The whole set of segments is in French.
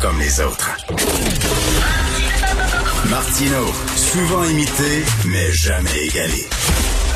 Comme les autres. Martino, souvent imité, mais jamais égalé.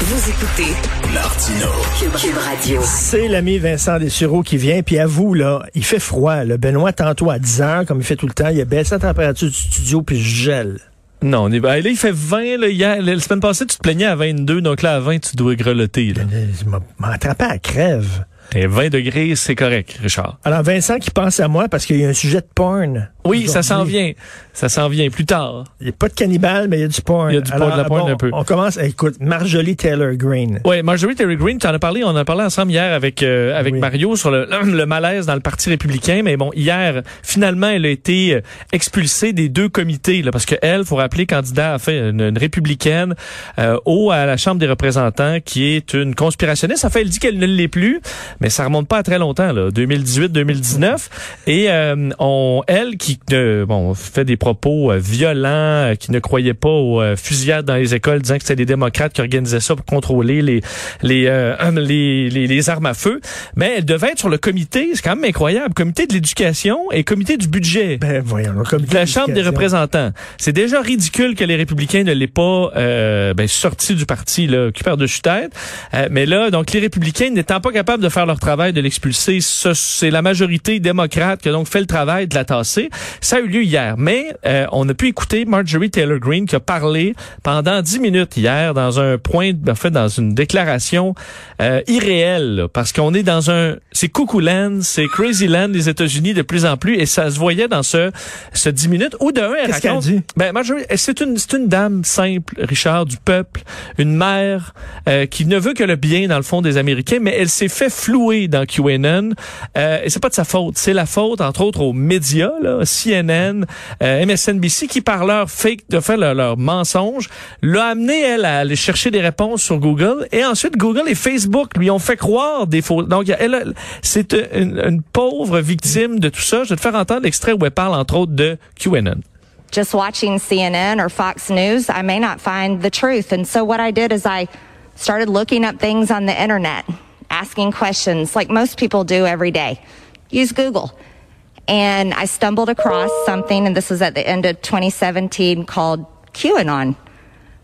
Vous écoutez Martino. Cube, Cube Radio. C'est l'ami Vincent Dessureau qui vient, puis à vous, là, il fait froid. Là. Benoît, tantôt à 10 heures, comme il fait tout le temps, il a baissé la température du studio, puis je gèle. Non, on est, ben, là, il fait 20. Là, hier, la semaine passée, tu te plaignais à 22, donc là, à 20, tu dois grelotter. Là. Il m'a m'a attrapé à crève. Et 20 degrés, c'est correct, Richard. Alors, Vincent qui pense à moi parce qu'il y a un sujet de porn. Oui, ça s'en vient. Ça s'en vient plus tard. Il n'y a pas de cannibale, mais il y a du porn. Il y a du porn, de la porn un peu. On commence, écoute, Marjorie Taylor Greene. Oui, Marjorie Taylor Greene, tu en as parlé, on en a parlé ensemble hier avec euh, avec Oui. Mario sur le, le malaise dans le Parti républicain, mais bon, hier, finalement, elle a été euh, expulsée des deux comités, là, parce que elle, faut rappeler, candidat à fait une, une républicaine euh, au à la Chambre des représentants, qui est une conspirationniste. Ça fait, elle dit qu'elle ne l'est plus, mais ça remonte pas à très longtemps, là, 2018-2019. Et euh, on, elle, qui euh, bon fait des propos euh, violents, euh, qui ne croyait pas aux fusillades dans les écoles, disant que c'était des démocrates qui organisaient ça pour contrôler les les, euh, les, les les armes à feu. Mais elle devait être sur le comité, c'est quand même incroyable, comité de l'éducation et comité du budget. Ben, voyons, le comité de la Chambre des représentants. C'est déjà ridicule que les républicains ne l'aient pas euh, ben, sorti du parti, là, qui perd dessus tête. Euh, mais là, donc les républicains n'étant pas capables de faire leur travail de l'expulser, ce- c'est la majorité démocrate qui a donc fait le travail de la tasser. Ça a eu lieu hier. Mais euh, on a pu écouter Marjorie Taylor Greene qui a parlé pendant dix minutes hier dans un point, en fait, dans une déclaration euh, irréelle, là, parce qu'on est dans un, c'est coucou land, c'est crazy land des États-Unis de plus en plus, et ça se voyait dans ce, ce 10 minutes. Ou de un, elle Qu'est-ce qu'elle raconte- dit? ben, Marjorie, c'est une, c'est une dame simple, Richard, du peuple, une mère euh, qui ne veut que le bien dans le fond des Américains, mais elle s'est fait flouer dans QAnon. Euh, et c'est pas de sa faute, c'est la faute entre autres aux médias, là, CNN, euh, MSNBC, qui par leur fake, de faire leur, mensonge, l'a amené elle à aller chercher des réponses sur Google. Et ensuite, Google et Facebook lui ont fait croire des faux. Donc, elle, c'est une, une pauvre victime de tout ça. Je vais te faire entendre l'extrait où elle parle entre autres de QAnon. just watching CNN or Fox News, I may not find the truth. And so what I did is I started looking up things on the internet, asking questions like most people do every day. Use Google. And I stumbled across something, and this was at the end of 2017, called QAnon.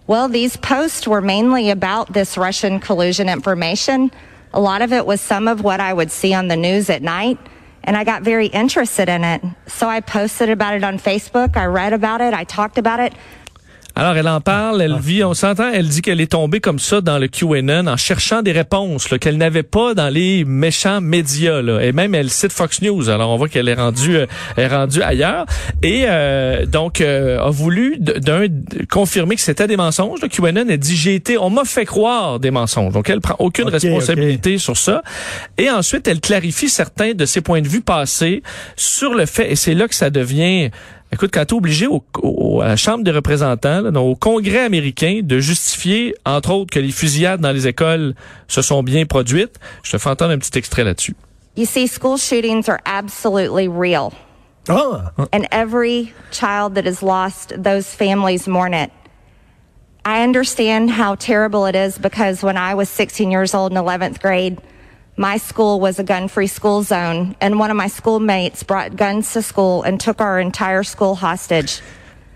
Well, these posts were mainly about this Russian collusion information. A lot of it was some of what I would see on the news at night. And I got very interested in it. So I posted about it on Facebook. I read about it. I talked about it. Alors, elle en parle, elle vit, on s'entend, elle dit qu'elle est tombée comme ça dans le QAnon en cherchant des réponses qu'elle n'avait pas dans les méchants médias. Là. Et même, elle cite Fox News. Alors, on voit qu'elle est rendue euh, est rendue ailleurs. Et euh, donc, euh, a voulu d'un confirmer que c'était des mensonges. Le QAnon a dit, j'ai été, on m'a fait croire des mensonges. Donc, elle prend aucune responsabilité sur ça. Et ensuite, elle clarifie certains de ses points de vue passés sur le fait, et c'est là que ça devient Écoute, quand tu es obligé au, au- à la Chambre des représentants, là, donc au Congrès américain, de justifier, entre autres, que les fusillades dans les écoles se sont bien produites, je te fais entendre un petit extrait là-dessus. You see, school shootings are absolutely real. Ah! and every child that is lost, those families mourn it. I understand how terrible it is because when I was 16 years old in 11th grade, my school was a gun free school zone, and one of my schoolmates brought guns to school and took our entire school hostage.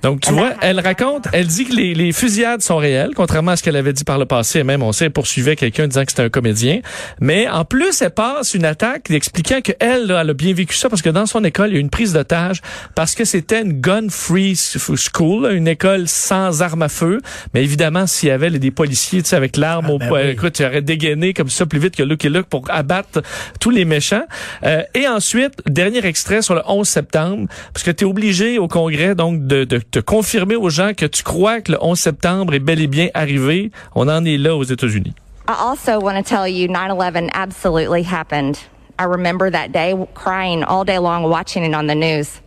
Donc, tu vois, elle raconte, elle dit que les, les fusillades sont réelles, contrairement à ce qu'elle avait dit par le passé. Et même, on sait, elle poursuivait quelqu'un disant que c'était un comédien. Mais en plus, elle passe une attaque expliquant que elle, là, elle a bien vécu ça parce que dans son école, il y a eu une prise d'otage parce que c'était une gun-free school, une école sans armes à feu. Mais évidemment, s'il y avait là, des policiers, tu sais, avec l'arme Ah, au ben poing, oui. écoute, tu aurais dégainé comme ça plus vite que Luke et Luke pour abattre tous les méchants. Euh, et ensuite, dernier extrait sur le 11 septembre, parce que tu es obligé au Congrès donc de, de te confirmer aux gens que tu crois que le 11 septembre est bel et bien arrivé. On en est là aux États-Unis. I also want to tell you 9 11 absolutely happened. I remember that day crying all day long watching it on the news.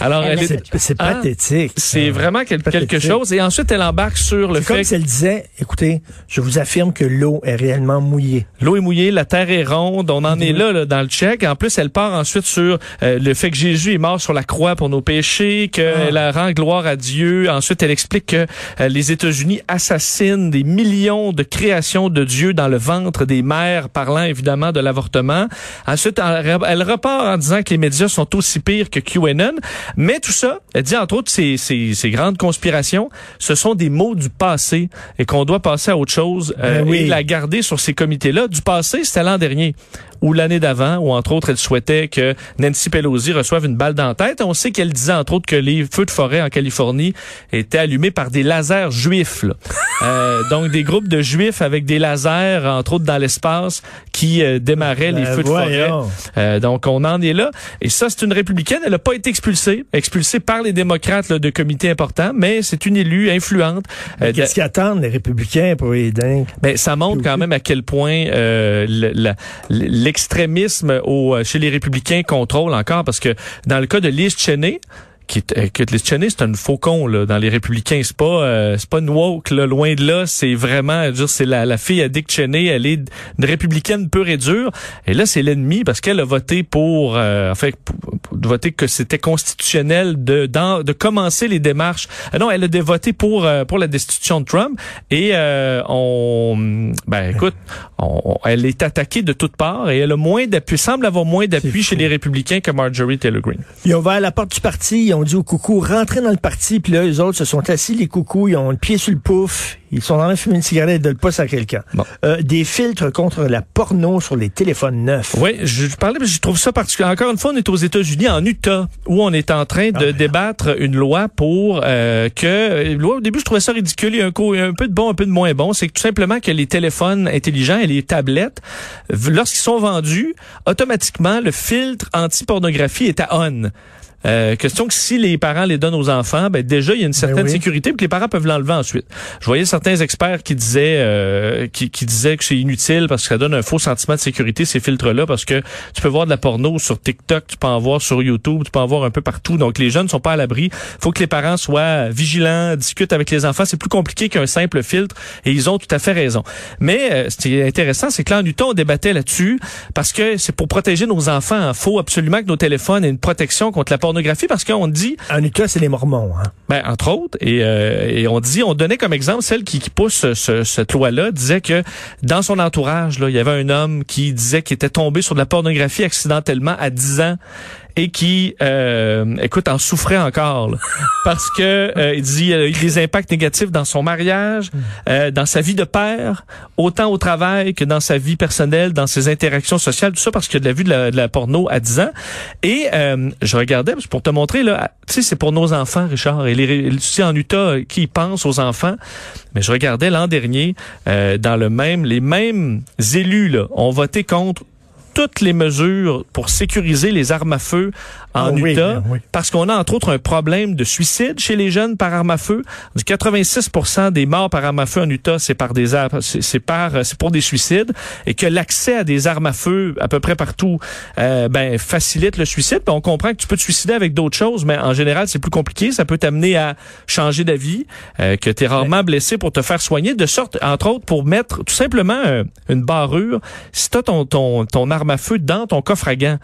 Alors, elle est- C'est c'est Hein? pathétique. c'est Euh, vraiment quel- quelque chose. Et ensuite, elle embarque sur le C'est comme fait si elle disait, écoutez, je vous affirme que l'eau est réellement mouillée. L'eau est mouillée, la terre est ronde, on en est là, là, dans le check. En plus, elle part ensuite sur euh, le fait que Jésus est mort sur la croix pour nos péchés, qu'elle rend gloire à Dieu. Ensuite, elle explique que euh, les États-Unis assassinent des millions de créations de Dieu dans le ventre des mères, parlant évidemment de l'avortement. Ensuite, elle, elle repart en disant que les médias sont aussi pires que QAnon. Mais tout ça, elle dit entre autres, ces, ces, ces grandes conspirations, ce sont des mots du passé et qu'on doit passer à autre chose euh, Ben oui. et la garder sur ces comités-là. Du passé, c'était l'an dernier ou l'année d'avant, où entre autres, elle souhaitait que Nancy Pelosi reçoive une balle dans la tête. On sait qu'elle disait entre autres que les feux de forêt en Californie étaient allumés par des lasers juifs. là. Euh, donc des groupes de juifs avec des lasers, entre autres dans l'espace, qui euh, démarraient les Ben feux de forêt. Euh, donc on en est là. Et ça, c'est une républicaine. Elle n'a pas été expulsée, expulsée par les démocrates là, de comités importants, mais c'est une élue influente. Euh, Qu'est-ce qu'ils attendent, les républicains, pour les dingues? ben, ça montre quand même à quel point euh, le- la- l'extrémisme au, chez les républicains contrôle encore, parce que dans le cas de Liz Cheney, qui est, que Cheney, c'est un faucon là, dans les républicains. C'est pas, euh, c'est pas une woke, là, loin de là. C'est vraiment, dire, c'est la, la fille à Dick Cheney. Elle est une républicaine pure et dure. Et là, c'est l'ennemi parce qu'elle a voté pour, euh, en fait, pour, pour voter que c'était constitutionnel de, dans- de commencer les démarches. Ah non, elle a voté pour, euh, pour la destitution de Trump. Et euh, on, ben écoute, on- elle est attaquée de toutes parts et elle a moins d'appui, semble avoir moins d'appui chez fou. les républicains que Marjorie Taylor Greene. Ils ont ouvert la porte du parti, ils ont dit aux coucous, rentrez dans le parti, puis là, les autres se sont assis, les coucous, ils ont le pied sur le pouf, ils sont en train de fumer une cigarette et de le pouce à quelqu'un. Bon. Euh, des filtres contre la porno sur les téléphones neufs. Oui, je parlais, mais je trouve ça particulier. Encore une fois, on est aux États-Unis, en Utah, où on est en train de débattre une loi pour euh, que une loi. Au début, je trouvais ça ridicule. Il y a un, co- un peu de bon, un peu de moins bon. C'est que tout simplement que les téléphones intelligents et les tablettes, lorsqu'ils sont vendus, automatiquement le filtre anti-pornographie est à on. Euh, question que si les parents les donnent aux enfants, ben déjà il y a une certaine oui. sécurité puis que les parents peuvent l'enlever ensuite. Je voyais certains experts qui disaient euh, qui, qui disaient que c'est inutile parce que ça donne un faux sentiment de sécurité ces filtres là parce que tu peux voir de la porno sur TikTok, tu peux en voir sur YouTube, tu peux en voir un peu partout. Donc les jeunes sont pas à l'abri. Faut que les parents soient vigilants, discutent avec les enfants, c'est plus compliqué qu'un simple filtre et ils ont tout à fait raison. Mais euh, ce qui est intéressant, c'est que là en Utah on débattait là-dessus parce que c'est pour protéger nos enfants, il faut absolument que nos téléphones aient une protection contre la pornographie parce qu'on dit En Utah, c'est les Mormons. Hein? ben, entre autres, et, euh, et on dit, on donnait comme exemple celle qui, qui pousse ce- cette loi-là, disait que dans son entourage, là, il y avait un homme qui disait qu'il était tombé sur de la pornographie accidentellement à 10 ans et qui, euh, écoute, en souffrait encore là. parce que euh, il dit il a eu des impacts négatifs dans son mariage, euh, dans sa vie de père, autant au travail que dans sa vie personnelle, dans ses interactions sociales, tout ça parce qu'il a de la vue de la, de la porno à 10 ans. Et euh, je regardais pour te montrer là, tu sais, c'est pour nos enfants, Richard. Et les, tu en Utah, qui pense aux enfants. Mais je regardais l'an dernier euh, dans le même, les mêmes élus là ont voté contre toutes les mesures pour sécuriser les armes à feu en Ah oui, Utah, ben oui. parce qu'on a entre autres un problème de suicide chez les jeunes par arme à feu. Du 86% des morts par arme à feu en Utah, c'est par des c'est par, c'est pour des suicides, et que l'accès à des armes à feu à peu près partout, euh, ben facilite le suicide. Puis on comprend que tu peux te suicider avec d'autres choses, mais en général c'est plus compliqué. Ça peut t'amener à changer d'avis, euh, que tu es rarement blessé pour te faire soigner, de sorte, entre autres, pour mettre tout simplement euh, une barrure. Si t'as ton, ton ton arme à feu dans ton coffre à gants,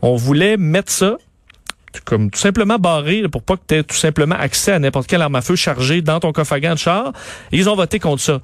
on voulait mettre ça comme tout simplement barré pour pas que tu aies tout simplement accès à n'importe quelle arme à feu chargée dans ton coffre à gants de char. Ils ont voté contre ça.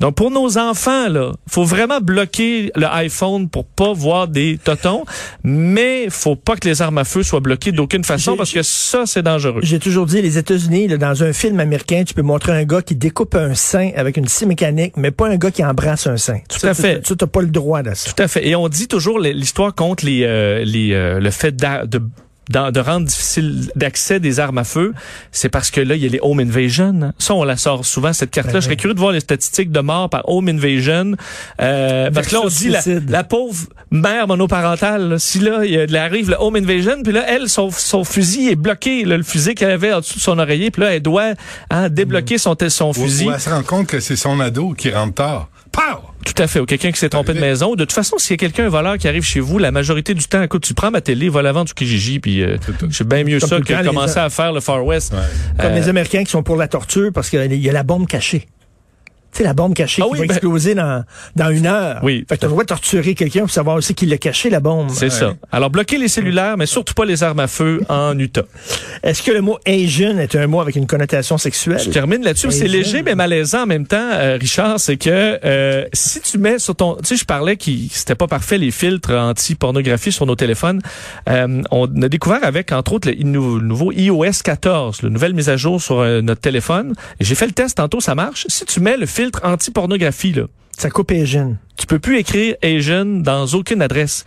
Donc pour nos enfants là, faut vraiment bloquer le iPhone pour pas voir des totons, mais faut pas que les armes à feu soient bloquées d'aucune façon parce que ça c'est dangereux. J'ai toujours dit, les États-Unis, dans un film américain, tu peux montrer un gars qui découpe un sein avec une scie mécanique, mais pas un gars qui embrasse un sein. Tout à fait. Tu n'as pas le droit de ça. Tout à fait. Et on dit toujours l'histoire contre les, euh, les euh, le fait de de rendre difficile d'accès des armes à feu, c'est parce que là, il y a les home invasion. Ça, on la sort souvent, cette carte-là. Ben Je serais curieux de voir les statistiques de morts par home invasion. Euh, parce que là, on dit la, pauvre mère monoparentale, là, si là, il y a- il arrive le home invasion, puis là, elle, son, son fusil est bloqué, là, le fusil qu'elle avait en dessous de son oreiller, puis là, elle doit hein, débloquer son, son Ou, fusil. ou elle se rend compte que c'est son ado qui rentre tard. Pow! Tout à fait. Ou quelqu'un qui s'est trompé de maison. De toute façon, s'il y a quelqu'un, un voleur qui arrive chez vous, la majorité du temps, écoute, tu prends ma télé, va la vendre du Kijiji, puis euh, C'est bien mieux Comme ça que de commencer à faire le Far West. Comme Euh, les Américains qui sont pour la torture parce qu'il y a la bombe cachée. Tu sais, la bombe cachée Ah qui oui, va ben- exploser dans, dans une heure. Oui. Fait que tu dois torturer quelqu'un pour savoir aussi qui l'a caché, la bombe. C'est ça. Alors, bloquer les cellulaires, mais surtout pas les armes à feu en Utah. Est-ce que le mot Asian est un mot avec une connotation sexuelle? Je termine là-dessus. C'est léger mais malaisant en même temps, euh, Richard. C'est que euh, si tu mets sur ton, tu sais, je parlais qui c'était pas parfait les filtres anti-pornographie sur nos téléphones. Euh, on a découvert avec entre autres le nou- nouveau iOS 14, la nouvelle mise à jour sur euh, notre téléphone. J'ai fait le test tantôt, ça marche. Si tu mets le filtre anti-pornographie là, Ça coupe Asian. tu peux plus écrire Asian dans aucune adresse.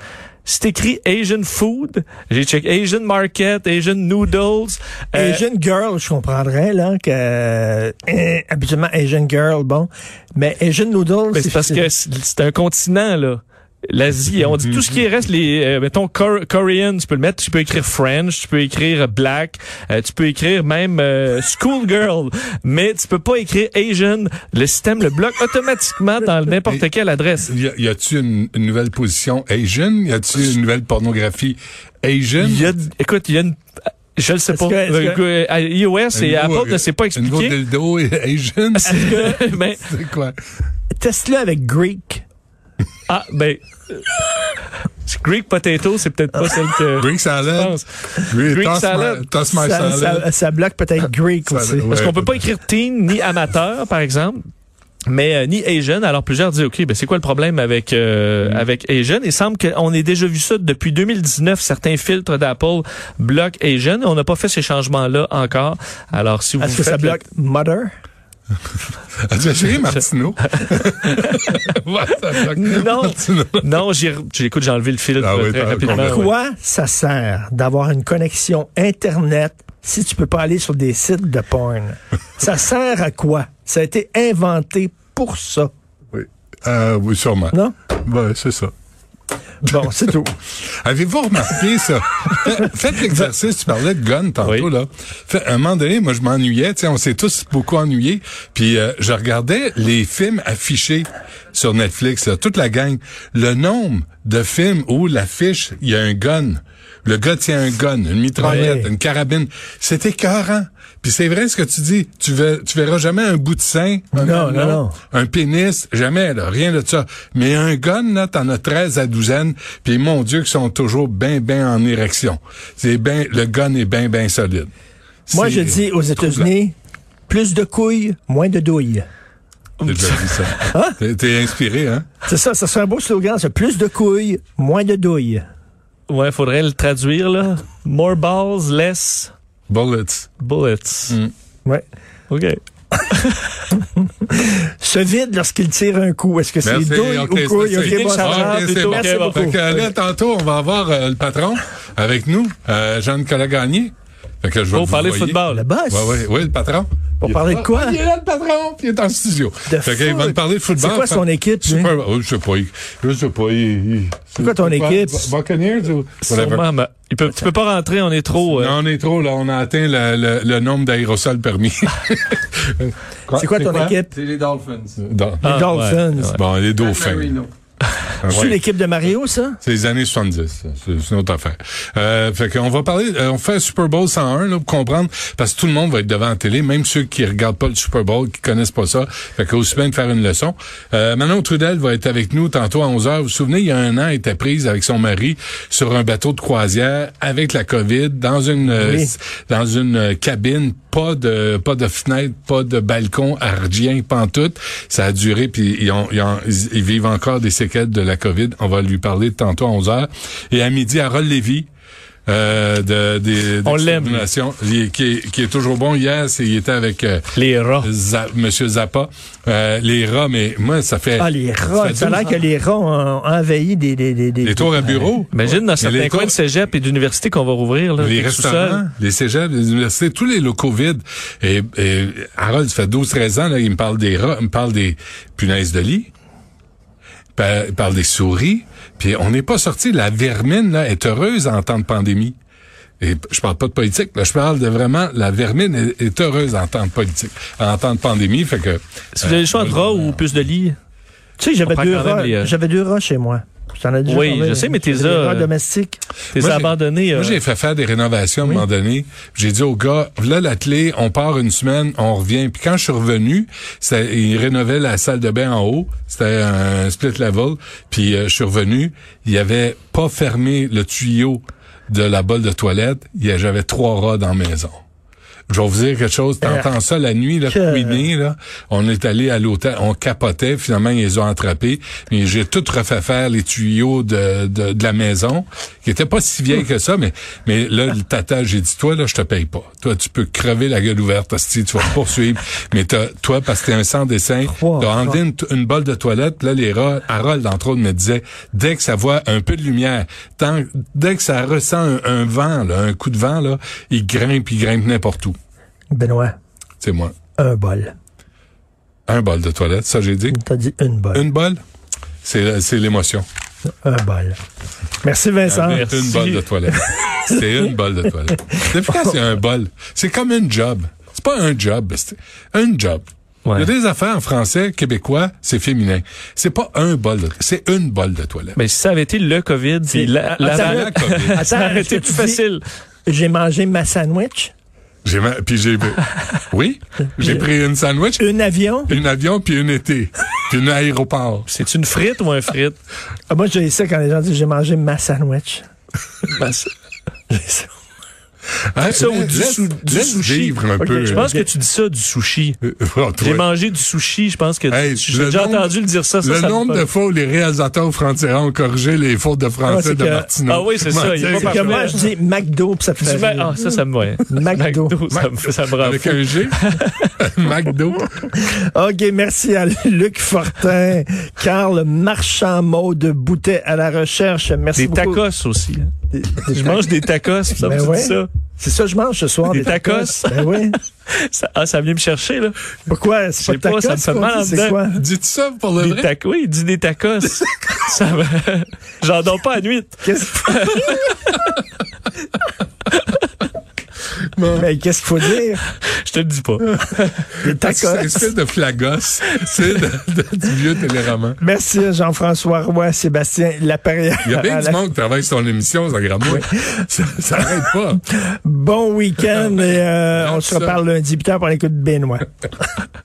Si t'écris Asian food, j'ai checké Asian market, Asian noodles. euh, Asian girl, je comprendrais, là, que, euh, habituellement, Asian girl, bon. Mais Asian noodles, Mais c'est parce que c'est un continent, là. L'Asie, on dit tout ce qui reste, les, euh, mettons, Cor- Korean, tu peux le mettre, tu peux écrire French, tu peux écrire Black, euh, tu peux écrire même euh, Schoolgirl, mais tu peux pas écrire Asian. Le système le bloque automatiquement dans n'importe quelle adresse. Y, a-tu une, une nouvelle position Asian? Y a-tu une nouvelle pornographie Asian? Y a, écoute, il y a une, je le sais pas. que- Euh, euh, iOS et nouveau, Apple ne s'est pas Un nouveau expliqué. dildo Asian? mais, C'est quoi? teste-le avec Greek. Ah, ben, euh, Greek potato, c'est peut-être pas celle que. Greek salad? je pense. Greek, Greek toss salad. My, toss my Ça, salad. ça, ça bloque peut-être Greek Ça- aussi. ouais. Parce qu'on peut pas écrire teen ni amateur, par exemple. Mais euh, ni Asian. Alors plusieurs disent ok, ben c'est quoi le problème avec euh, Mm. avec Asian? Il semble qu'on ait déjà vu ça depuis 2019. Certains filtres d'Apple bloquent Asian. On n'a pas fait ces changements-là encore. Alors si vous Est-ce que ça le- bloque Mother? As-tu essayé Martineau? Non. Non, j'ai j'écoute, j'ai enlevé le filtre Ah oui, très rapidement. Quoi ça sert d'avoir une connexion Internet si tu peux pas aller sur des sites de porn? ça sert à quoi? Ça a été inventé pour ça, Oui. Euh, oui, sûrement. non? Ouais, c'est ça. Bon, c'est tout. Avez-vous remarqué ça? Faites l'exercice, tu parlais de gun tantôt, Oui. là. Fait, à un moment donné, moi, je m'ennuyais, tu sais, on s'est tous beaucoup ennuyés, puis euh, je regardais les films affichés sur Netflix, là, toute la gang. Le nombre de films où l'affiche, il y a un gun. Le gars tient un gun, une mitraillette, Oui. une carabine. C'est écœurant. Puis c'est vrai ce que tu dis. Tu, ver- tu verras jamais un bout de sein, un Non, non, non. un pénis, jamais, là, rien de ça. Mais un gun, là, t'en as 13 à douzaine, puis mon Dieu, qu'ils sont toujours bien, bien en érection. C'est ben, le gun est bien, bien solide. Moi, C'est- je dis aux États-Unis, plus de couilles, moins de douilles. J'ai déjà dit ça. T'es- inspiré, hein? C'est ça, ça serait un beau slogan, ça. Plus de couilles, moins de douilles. Ouais, faudrait le traduire là. More balls, less Bullets. bullets. Mm. Ouais. Ok. Se vide lorsqu'il tire un coup. Est-ce que c'est douille ok, ou couille? bon. Ah, ok, c'est plutôt. bon. Merci bon. beaucoup. Fait que là, tantôt, on va avoir euh, le patron avec nous, euh, Jean-Nicolas Gagné. Fait que je vais Pour vous parler football. Le boss. Ouais, ouais, le patron. Pour Il est- parler de quoi? Ah, il est là, le patron, puis il est en studio. De fait qu'il va nous parler de football. C'est quoi son équipe? Super, oh, je sais pas. il- Je sais pas. il- il- C'est quoi ton équipe? Buccaneers ou. Sûrement, il peut, tu peux pas rentrer, on est trop. euh, Non, on est trop, là. On a atteint le, le, le nombre d'aérosols permis. C'est quoi ton équipe? C'est les Dolphins. Dans- ah, Les Dolphins. ouais, ouais. Bon, les dauphins. Ah, C'est ouais. l'équipe de Mario, ça? C'est les années 70. ça. C'est une autre affaire. Euh, fait qu'on va parler, euh, on fait un Super Bowl 101 là, pour comprendre, parce que tout le monde va être devant la télé, même ceux qui regardent pas le Super Bowl, qui connaissent pas ça. Fait qu'aussi bien de faire une leçon. Euh, Manon Trudel va être avec nous tantôt à 11h. Vous vous souvenez, il y a un an, elle était prise avec son mari sur un bateau de croisière avec la COVID dans une euh, Oui. dans une euh, cabine, pas de pas de fenêtre, pas de balcon, ardien, pantoute. Ça a duré, puis ils, ont- ils, ont- ils vivent encore des séquelles de la COVID. On va lui parler tantôt à 11h. Et à midi, Harold Lévy, euh, de, des On l'aime, qui, est, qui est toujours bon. Hier, c'est, il était avec euh, Les rats. Za- Monsieur Zappa. Euh, les rats, mais moi, ça fait... Ah, les rats. Ça a l'air 12 que les rats ont envahi des... des, des, des Les tours à bureau. Imagine dans certains coins de cégep et d'université qu'on va rouvrir. Là, les restaurants, les cégeps, les universités, tous les locaux vides. Et, et Harold, ça fait 12-13 ans, là, il me parle des rats, il me parle des punaises de lit, par- il parle des souris. Puis on n'est pas sorti. La vermine là, est heureuse en temps de pandémie. Et je parle pas de politique, là, je parle de vraiment la vermine est, est heureuse en temps de politique, en temps de pandémie. Fait que Si vous avez le choix euh, entre rats ou plus de lits, Tu sais, j'avais deux rats, les, euh, j'avais deux rats chez moi. Ai déjà Oui, parlé. je sais, mais t'es là, rats euh, domestiques. T'es Moi, j'ai- abandonné. Moi, euh, j'ai fait faire des rénovations à un moment donné. J'ai dit au gars, là, la clé, on part une semaine, on revient. Puis quand je suis revenu, c'était- il rénovait la salle de bain en haut. C'était un split level. Puis euh, je suis revenu, il avait pas fermé le tuyau de la bolle de toilette. Il y a- J'avais trois rats dans la maison. Je vais vous dire quelque chose. T'entends ça la nuit, là, Que- là. On est allé à l'hôtel, on capotait. Finalement, ils les ont attrapés. Mais j'ai tout refait faire les tuyaux de, de, de la maison, qui étaient pas si vieilles que ça. Mais, mais là, le tata, j'ai dit, toi, là, je te paye pas. Toi, tu peux crever la gueule ouverte, hostie, tu vas poursuivre. mais t'as- toi, parce que t'es un sans dessin, t'as enlevé une, une bolle de toilette. Là, les rats, Harold, entre autres, me disait, dès que ça voit un peu de lumière, tant, dès que ça ressent un, un vent, là, un coup de vent, là, il grimpe, il grimpe n'importe où. Benoît, C'est moi. un bol. Un bol de toilette, ça j'ai dit? T'as dit une bol. Une bol, c'est c'est l'émotion. Un bol. Merci Vincent. Merci. Une bol de toilette. C'est une bol de toilette. Depuis quand c'est un bol? C'est comme un job. C'est pas un job, c'est un job. Ouais. Il y a des affaires en français, québécois, c'est féminin. C'est pas un bol de c'est une bol de toilette. Mais si ça avait été le COVID, puis la, la, Attends, la COVID. ça aurait été plus facile. J'ai mangé ma sandwich, J'ai ma- puis j'ai oui, j'ai pris une sandwich, un avion? un avion puis un été, puis un aéroport. C'est une frite ou un frite? Ah, moi, j'ai ça quand les gens disent j'ai mangé ma sandwich. C'est- J'ai ça. Hein? ça ou du sou- du laisse sushi. vivre un Ok, peu. je pense que tu dis ça du sushi. Euh, oh, toi. J'ai mangé du sushi, je pense que Hey, j'ai déjà nombre- entendu le dire ça. ça le ça nombre de fois où les réalisateurs français ont corrigé les fautes de Ah, français de que- Martineau. Ah oui, c'est ça, Moi, pas C'est que moi, parfait. je dis McDo, puis ça fait. Ah, ça, ça me ouais. McDo. ça me, ça me rend Avec un G? McDo. OK, merci à Luc Fortin, Carl Marchand, de Boutet à la recherche. Merci Des beaucoup. tacos aussi. hein. Des- des Je mange des tacos, ça me Ben dit ouais. ça. C'est ça que je mange ce soir. Des tacos. Ben oui. Ça- Ah, ça vient me chercher, là. Pourquoi? Je C'est sais pas pas, ça me fait mal en quoi? Dis-tu ça pour le Des vrai? tacos, oui, dit des tacos. ça me... J'en dors pas à nuit. Qu'est-ce Mais qu'est-ce qu'il faut dire? Je te le dis pas. C'est de flagos. C'est du vieux téléroman. Merci Jean-François Roy, Sébastien Laperrière. Il y a bien du la- monde qui travaille sur l'émission, ça gramme Ça, ça arrête pas. Bon week-end et euh, on se reparle lundi. Putain, pour l'écoute de Benoît.